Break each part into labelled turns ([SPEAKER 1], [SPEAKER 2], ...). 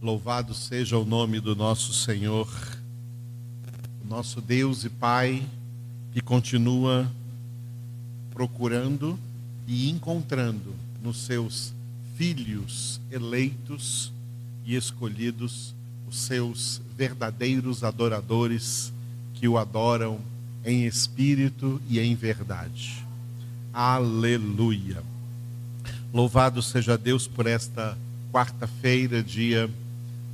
[SPEAKER 1] Louvado seja o nome do nosso Senhor, nosso Deus e Pai, que continua procurando e encontrando nos seus filhos eleitos e escolhidos os seus verdadeiros adoradores que o adoram em espírito e em verdade. Aleluia. Louvado seja Deus por esta quarta-feira, dia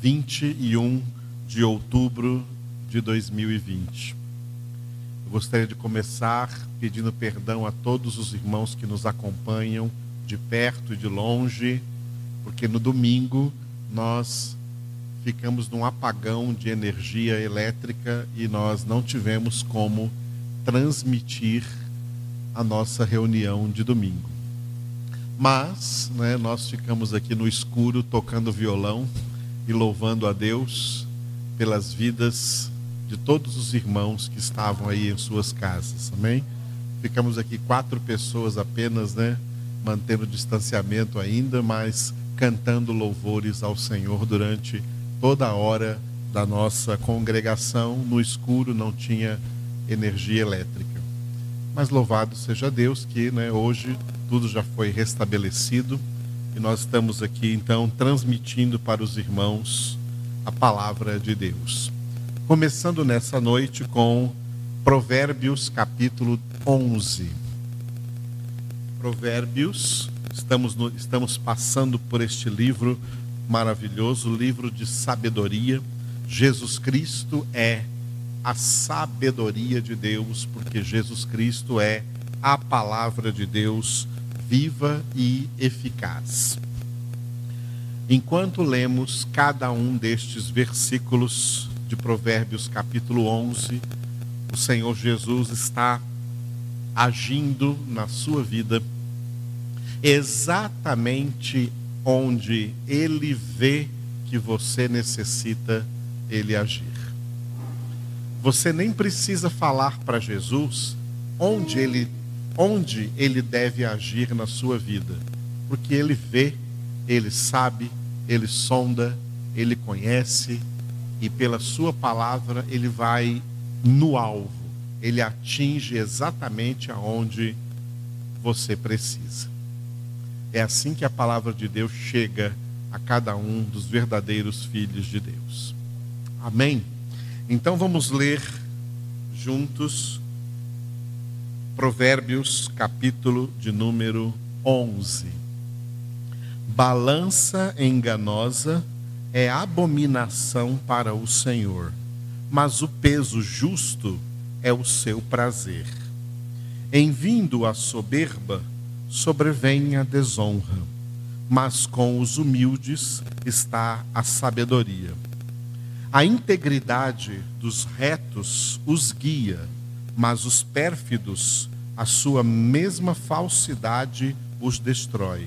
[SPEAKER 1] 21 de outubro de 2020. Eu gostaria de começar pedindo perdão a todos os irmãos que nos acompanham de perto e de longe, porque no domingo nós ficamos num apagão de energia elétrica e nós não tivemos como transmitir a nossa reunião de domingo. Mas né, nós ficamos aqui no escuro tocando violão e louvando a Deus pelas vidas de todos os irmãos que estavam aí em suas casas, amém? Ficamos aqui quatro pessoas apenas, né? Mantendo o distanciamento ainda, mas cantando louvores ao Senhor durante toda a hora da nossa congregação. No escuro não tinha energia elétrica. Mas louvado seja Deus que né, hoje tudo já foi restabelecido e nós estamos aqui então transmitindo para os irmãos a palavra de Deus. Começando nessa noite com Provérbios capítulo 11. Provérbios, estamos, no, estamos passando por este livro maravilhoso, livro de sabedoria. Jesus Cristo é a sabedoria de Deus, porque Jesus Cristo é a palavra de Deus viva e eficaz. Enquanto lemos cada um destes versículos de Provérbios, capítulo 11, o Senhor Jesus está agindo na sua vida exatamente onde ele vê que você necessita ele agir. Você nem precisa falar para Jesus onde ele onde ele deve agir na sua vida, porque ele vê, ele sabe, ele sonda, ele conhece e pela sua palavra ele vai no alvo, ele atinge exatamente aonde você precisa. É assim que a palavra de Deus chega a cada um dos verdadeiros filhos de Deus. Amém? Então vamos ler juntos Provérbios, capítulo de número 11. Balança enganosa é abominação para o Senhor, mas o peso justo é o seu prazer. Em vindo a soberba, sobrevém a desonra, mas com os humildes está a sabedoria. A integridade dos retos os guia mas os pérfidos, a sua mesma falsidade os destrói.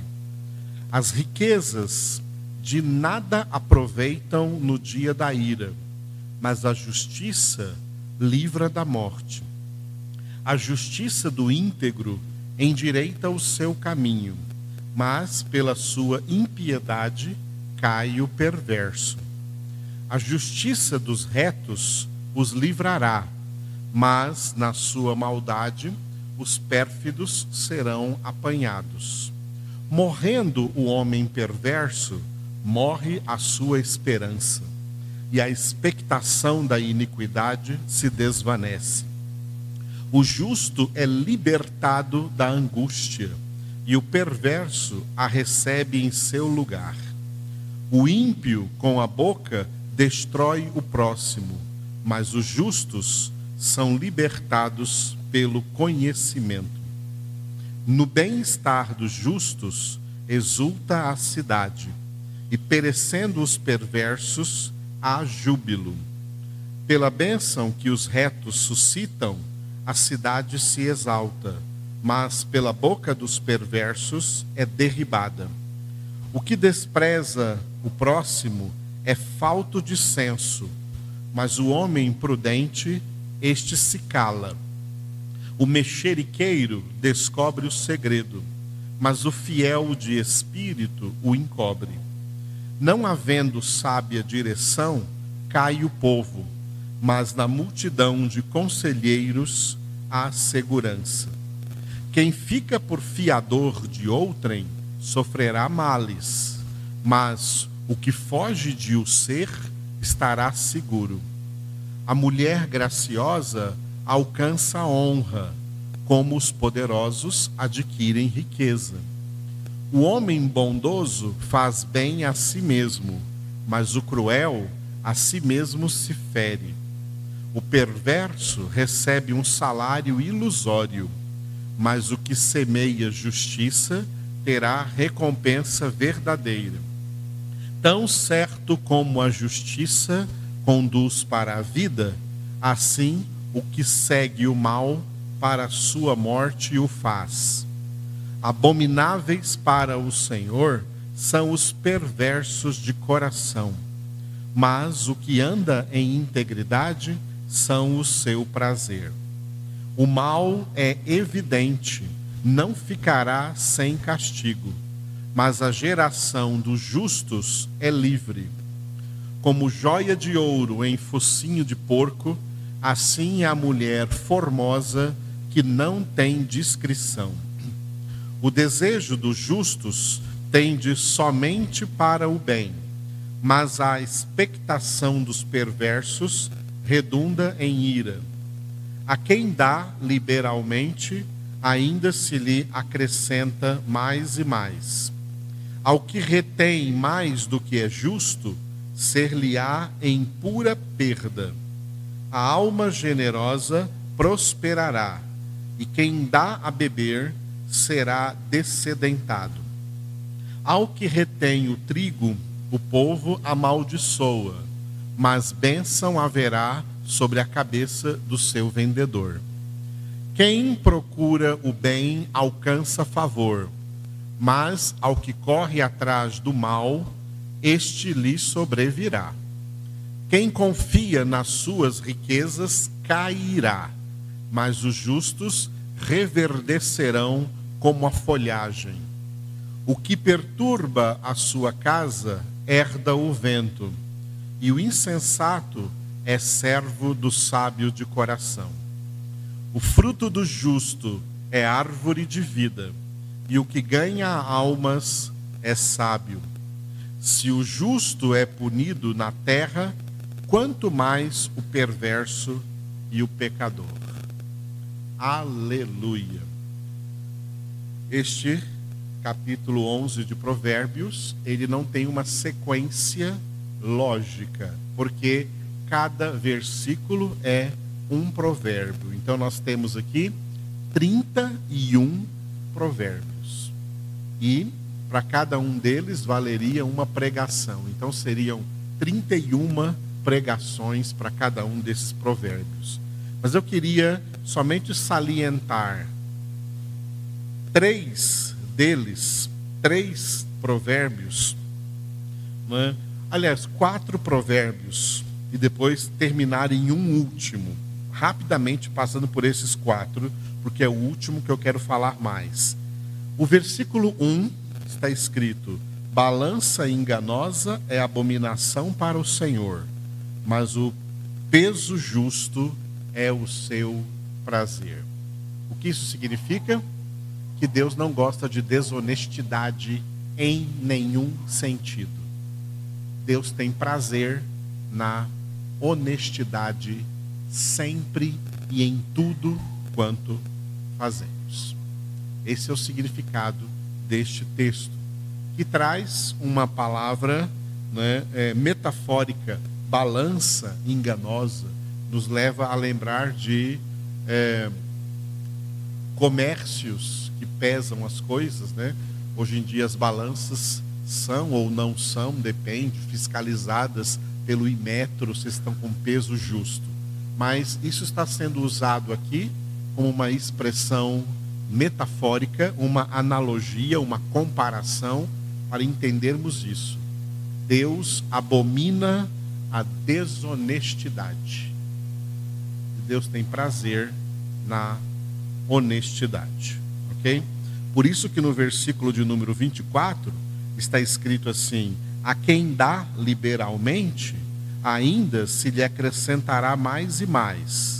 [SPEAKER 1] As riquezas de nada aproveitam no dia da ira, mas a justiça livra da morte. A justiça do íntegro endireita o seu caminho, mas pela sua impiedade cai o perverso. A justiça dos retos os livrará mas na sua maldade os pérfidos serão apanhados. Morrendo o homem perverso, morre a sua esperança, e a expectação da iniquidade se desvanece. O justo é libertado da angústia, e o perverso a recebe em seu lugar. O ímpio, com a boca, destrói o próximo, mas os justos são libertados pelo conhecimento. No bem-estar dos justos exulta a cidade, e perecendo os perversos, há júbilo. Pela bênção que os retos suscitam, a cidade se exalta, mas pela boca dos perversos é derribada. O que despreza o próximo é falto de senso, mas o homem prudente este se cala. O mexeriqueiro descobre o segredo, mas o fiel de espírito o encobre. Não havendo sábia direção, cai o povo, mas na multidão de conselheiros há segurança. Quem fica por fiador de outrem sofrerá males, mas o que foge de o ser estará seguro. A mulher graciosa alcança honra, como os poderosos adquirem riqueza. O homem bondoso faz bem a si mesmo, mas o cruel a si mesmo se fere. O perverso recebe um salário ilusório, mas o que semeia justiça terá recompensa verdadeira. Tão certo como a justiça conduz para a vida, assim o que segue o mal para a sua morte o faz. Abomináveis para o Senhor são os perversos de coração, mas o que anda em integridade são o seu prazer. O mal é evidente, não ficará sem castigo, mas a geração dos justos é livre. Como joia de ouro em focinho de porco, assim é a mulher formosa que não tem discrição. O desejo dos justos tende somente para o bem, mas a expectação dos perversos redunda em ira. A quem dá liberalmente, ainda se lhe acrescenta mais e mais. Ao que retém mais do que é justo, ser-lhe-á em pura perda. A alma generosa prosperará, e quem dá a beber será descedentado. Ao que retém o trigo, o povo amaldiçoa, mas bênção haverá sobre a cabeça do seu vendedor. Quem procura o bem alcança favor, mas ao que corre atrás do mal, este lhe sobrevirá. Quem confia nas suas riquezas cairá, mas os justos reverdecerão como a folhagem. O que perturba a sua casa herda o vento, e o insensato é servo do sábio de coração. O fruto do justo é árvore de vida, e o que ganha almas é sábio. Se o justo é punido na terra, quanto mais o perverso e o pecador. Aleluia. Este capítulo 11 de Provérbios, ele não tem uma sequência lógica, porque cada versículo é um provérbio. Então nós temos aqui 31 provérbios. E para cada um deles valeria uma pregação. Então seriam 31 pregações para cada um desses provérbios. Mas eu queria somente salientar três deles, três provérbios, né? aliás, quatro provérbios, e depois terminar em um último, rapidamente passando por esses quatro, porque é o último que eu quero falar mais. O versículo 1 está escrito: Balança enganosa é abominação para o Senhor, mas o peso justo é o seu prazer. O que isso significa? Que Deus não gosta de desonestidade em nenhum sentido. Deus tem prazer na honestidade sempre e em tudo quanto fazemos. Esse é o significado deste texto, que traz uma palavra né, é, metafórica, balança enganosa, nos leva a lembrar de é, comércios que pesam as coisas, né? Hoje em dia as balanças são ou não são, depende, fiscalizadas pelo Imetro, se estão com peso justo. Mas isso está sendo usado aqui como uma expressão metafórica, uma analogia, uma comparação para entendermos isso. Deus abomina a desonestidade. Deus tem prazer na honestidade, ok? Por isso que no versículo de número 24 está escrito assim: A quem dá liberalmente, ainda se lhe acrescentará mais e mais.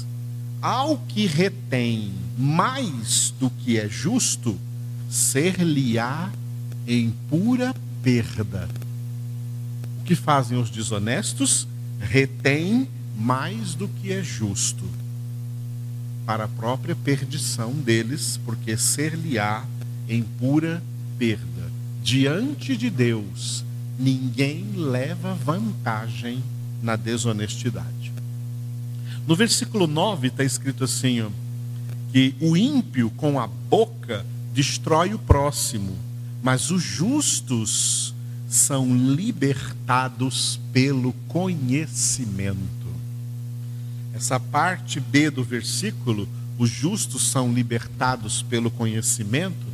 [SPEAKER 1] Ao que retém mais do que é justo, ser-lhe-á em pura perda. O que fazem os desonestos? Retém mais do que é justo, para a própria perdição deles, porque ser-lhe-á em pura perda. Diante de Deus, ninguém leva vantagem na desonestidade. No versículo 9 está escrito assim: ó, que o ímpio com a boca destrói o próximo, mas os justos são libertados pelo conhecimento. Essa parte B do versículo, os justos são libertados pelo conhecimento,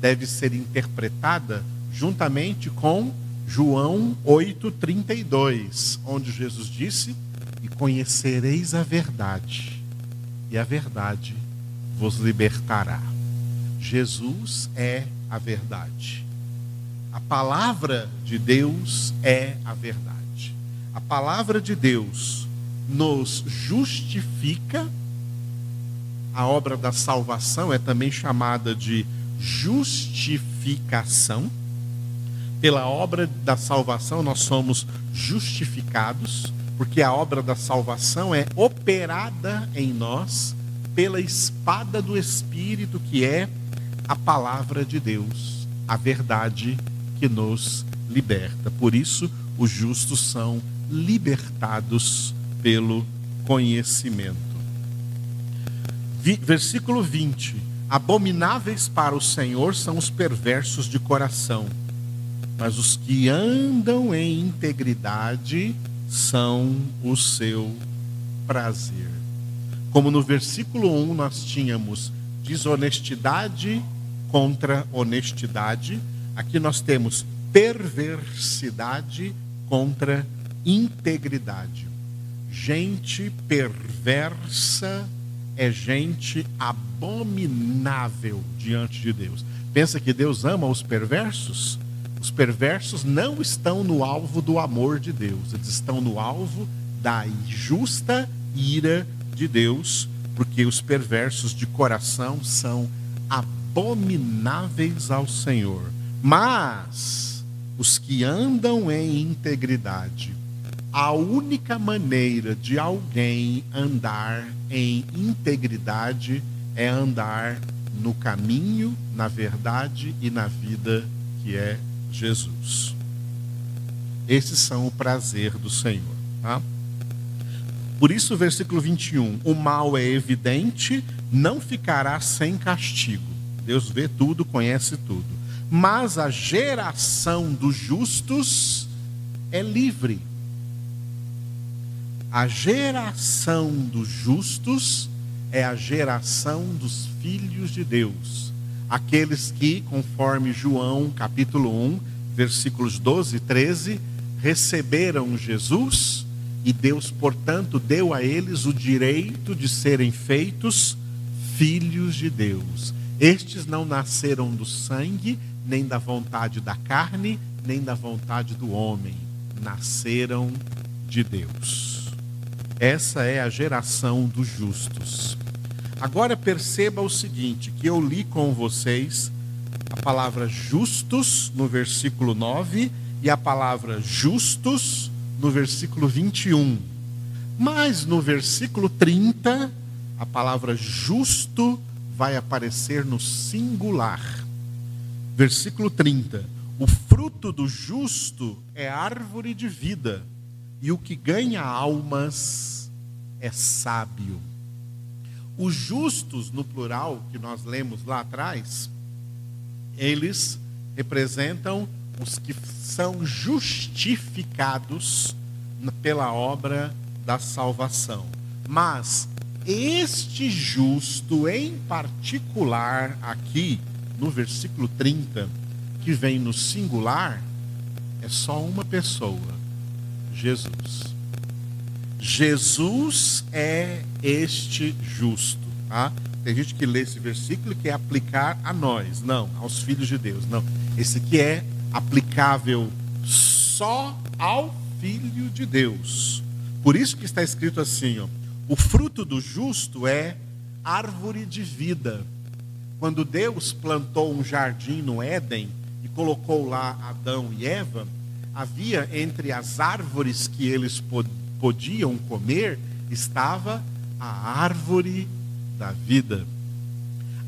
[SPEAKER 1] deve ser interpretada juntamente com João 8:32, onde Jesus disse: "E conhecereis a verdade, e a verdade vos libertará". Jesus é a verdade. A palavra de Deus é a verdade. A palavra de Deus nos justifica. A obra da salvação é também chamada de justificação pela obra da salvação nós somos justificados, porque a obra da salvação é operada em nós pela espada do Espírito, que é a palavra de Deus, a verdade que nos liberta. Por isso, os justos são libertados pelo conhecimento. Versículo 20: Abomináveis para o Senhor são os perversos de coração mas os que andam em integridade são o seu prazer. Como no versículo 1 nós tínhamos desonestidade contra honestidade, aqui nós temos perversidade contra integridade. Gente perversa é gente abominável diante de Deus. Pensa que Deus ama os perversos? Os perversos não estão no alvo do amor de Deus, eles estão no alvo da justa ira de Deus, porque os perversos de coração são abomináveis ao Senhor. Mas os que andam em integridade, a única maneira de alguém andar em integridade é andar no caminho, na verdade e na vida que é Jesus. Esses são o prazer do Senhor. Tá? Por isso, versículo 21: o mal é evidente, não ficará sem castigo. Deus vê tudo, conhece tudo. Mas a geração dos justos é livre. A geração dos justos é a geração dos filhos de Deus aqueles que, conforme João capítulo 1, versículos 12 e 13, receberam Jesus e Deus, portanto, deu a eles o direito de serem feitos filhos de Deus. Estes não nasceram do sangue, nem da vontade da carne, nem da vontade do homem, nasceram de Deus. Essa é a geração dos justos. Agora perceba o seguinte: que eu li com vocês a palavra justos no versículo 9 e a palavra justos no versículo 21. Mas no versículo 30, a palavra justo vai aparecer no singular. Versículo 30. O fruto do justo é árvore de vida, e o que ganha almas é sábio. Os justos, no plural, que nós lemos lá atrás, eles representam os que são justificados pela obra da salvação. Mas este justo, em particular, aqui no versículo 30, que vem no singular, é só uma pessoa: Jesus. Jesus é este justo. Tá? Tem gente que lê esse versículo e quer aplicar a nós, não, aos filhos de Deus. Não, esse aqui é aplicável só ao Filho de Deus. Por isso que está escrito assim: ó, o fruto do justo é árvore de vida. Quando Deus plantou um jardim no Éden e colocou lá Adão e Eva, havia entre as árvores que eles podiam comer, estava a árvore da vida.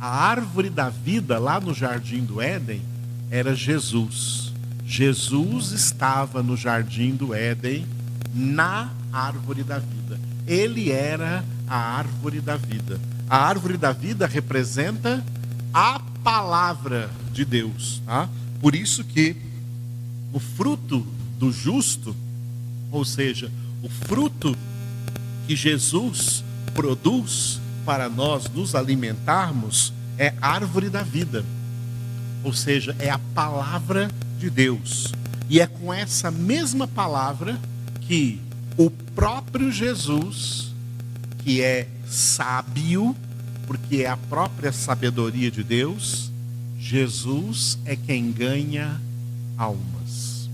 [SPEAKER 1] A árvore da vida lá no jardim do Éden era Jesus. Jesus estava no jardim do Éden, na árvore da vida. Ele era a árvore da vida. A árvore da vida representa a palavra de Deus. Tá? Por isso que o fruto do justo, ou seja, o fruto que Jesus produz para nós nos alimentarmos, é árvore da vida. Ou seja, é a palavra de Deus. E é com essa mesma palavra que o próprio Jesus, que é sábio, porque é a própria sabedoria de Deus, Jesus é quem ganha almas.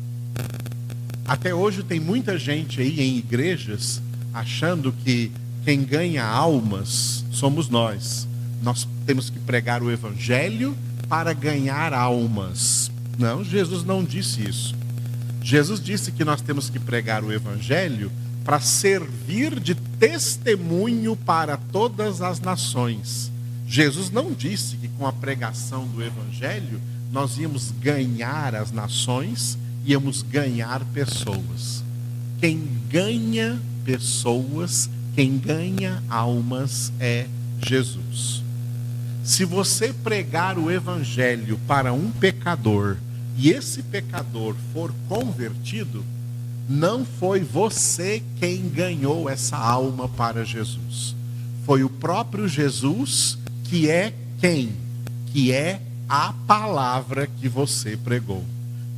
[SPEAKER 1] Até hoje tem muita gente aí em igrejas achando que quem ganha almas somos nós. Nós temos que pregar o evangelho para ganhar almas. Não, Jesus não disse isso. Jesus disse que nós temos que pregar o evangelho para servir de testemunho para todas as nações. Jesus não disse que com a pregação do Evangelho nós íamos ganhar as nações, íamos ganhar pessoas. Quem ganha pessoas, quem ganha almas é Jesus. Se você pregar o Evangelho para um pecador e esse pecador for convertido, não foi você quem ganhou essa alma para Jesus. Foi o próprio Jesus que é quem? Que é a palavra que você pregou,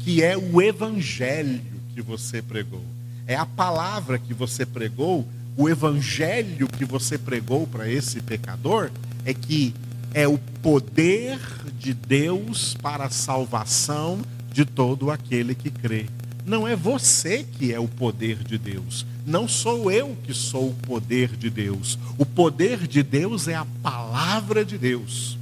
[SPEAKER 1] que é o evangelho que você pregou. É a palavra que você pregou, o evangelho que você pregou para esse pecador é que é o poder de Deus para a salvação de todo aquele que crê. Não é você que é o poder de Deus. Não sou eu que sou o poder de Deus. O poder de Deus é a palavra de Deus.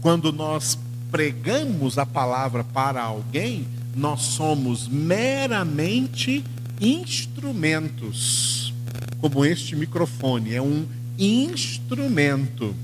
[SPEAKER 1] Quando nós pregamos a palavra para alguém, nós somos meramente instrumentos. Como este microfone é um instrumento.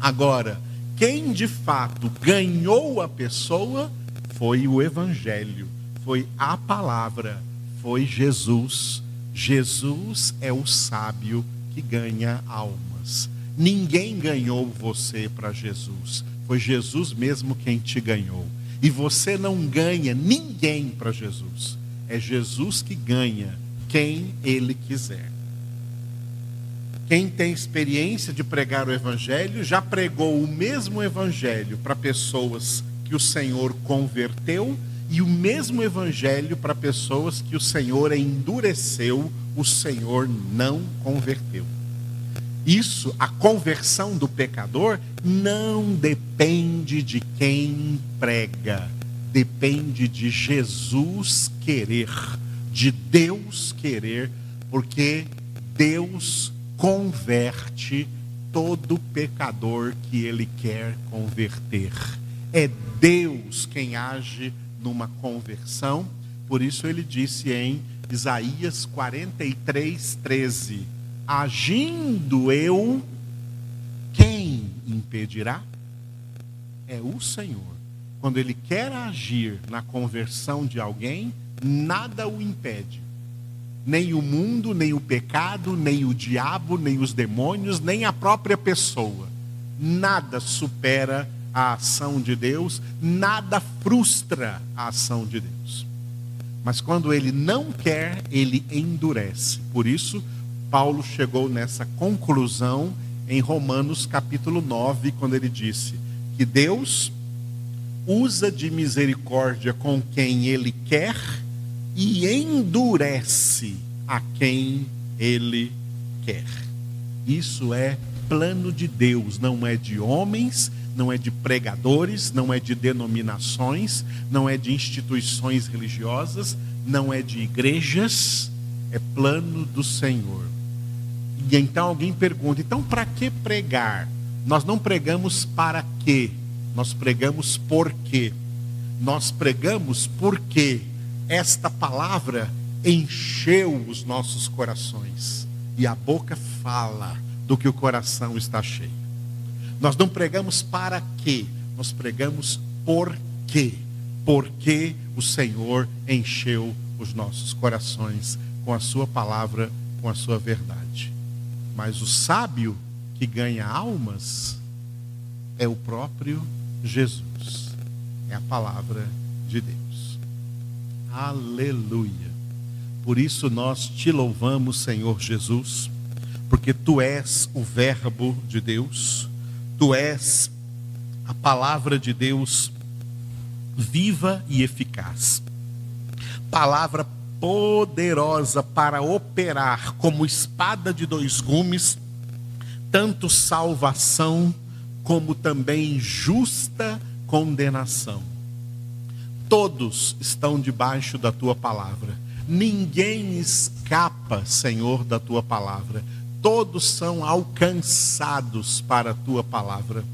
[SPEAKER 1] Agora, quem de fato ganhou a pessoa foi o Evangelho foi a palavra, foi Jesus. Jesus é o sábio que ganha almas. Ninguém ganhou você para Jesus. Foi Jesus mesmo quem te ganhou. E você não ganha ninguém para Jesus. É Jesus que ganha quem ele quiser. Quem tem experiência de pregar o evangelho já pregou o mesmo evangelho para pessoas que o Senhor converteu e o mesmo evangelho para pessoas que o Senhor endureceu, o Senhor não converteu. Isso, a conversão do pecador, não depende de quem prega, depende de Jesus querer, de Deus querer, porque Deus converte todo pecador que ele quer converter. É Deus quem age numa conversão. Por isso ele disse em Isaías 43, 13: Agindo eu, quem impedirá? É o Senhor. Quando ele quer agir na conversão de alguém, nada o impede. Nem o mundo, nem o pecado, nem o diabo, nem os demônios, nem a própria pessoa. Nada supera a ação de Deus, nada frustra a ação de Deus. Mas quando ele não quer, ele endurece. Por isso, Paulo chegou nessa conclusão em Romanos capítulo 9, quando ele disse que Deus usa de misericórdia com quem ele quer e endurece a quem ele quer. Isso é plano de Deus, não é de homens não é de pregadores, não é de denominações, não é de instituições religiosas, não é de igrejas, é plano do Senhor. E então alguém pergunta: então para que pregar? Nós não pregamos para quê? Nós pregamos por quê? Nós pregamos porque esta palavra encheu os nossos corações. E a boca fala do que o coração está cheio. Nós não pregamos para quê? Nós pregamos por quê? Porque o Senhor encheu os nossos corações com a sua palavra, com a sua verdade. Mas o sábio que ganha almas é o próprio Jesus. É a palavra de Deus. Aleluia. Por isso nós te louvamos, Senhor Jesus, porque tu és o Verbo de Deus, tu és a palavra de Deus viva e eficaz. Palavra poderosa para operar como espada de dois gumes tanto salvação como também justa condenação. Todos estão debaixo da tua palavra. Ninguém escapa, Senhor, da tua palavra. Todos são alcançados para a tua palavra.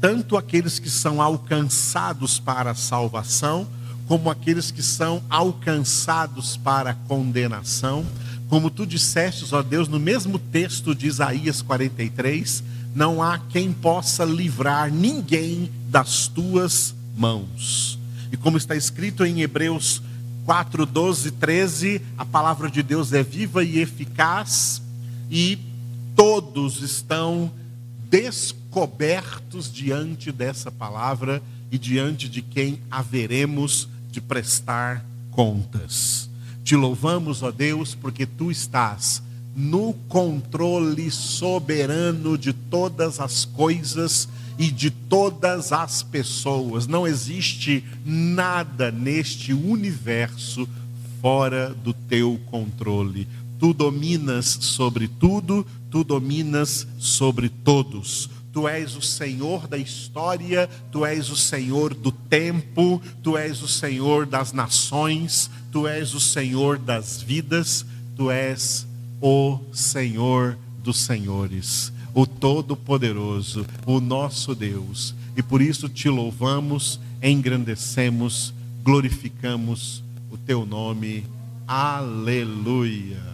[SPEAKER 1] Tanto aqueles que são alcançados para a salvação, como aqueles que são alcançados para a condenação como tu dissestes, ó Deus, no mesmo texto de Isaías 43, não há quem possa livrar ninguém das tuas mãos. E como está escrito em Hebreus 4, 12, 13, a palavra de Deus é viva e eficaz, e todos estão descobertos diante dessa palavra e diante de quem haveremos de prestar contas. Te louvamos, ó Deus, porque tu estás no controle soberano de todas as coisas e de todas as pessoas. Não existe nada neste universo fora do teu controle. Tu dominas sobre tudo, tu dominas sobre todos. Tu és o Senhor da história, tu és o Senhor do tempo, tu és o Senhor das nações, tu és o Senhor das vidas, tu és o Senhor dos senhores, o Todo-Poderoso, o nosso Deus. E por isso te louvamos, engrandecemos, glorificamos o teu nome. Aleluia.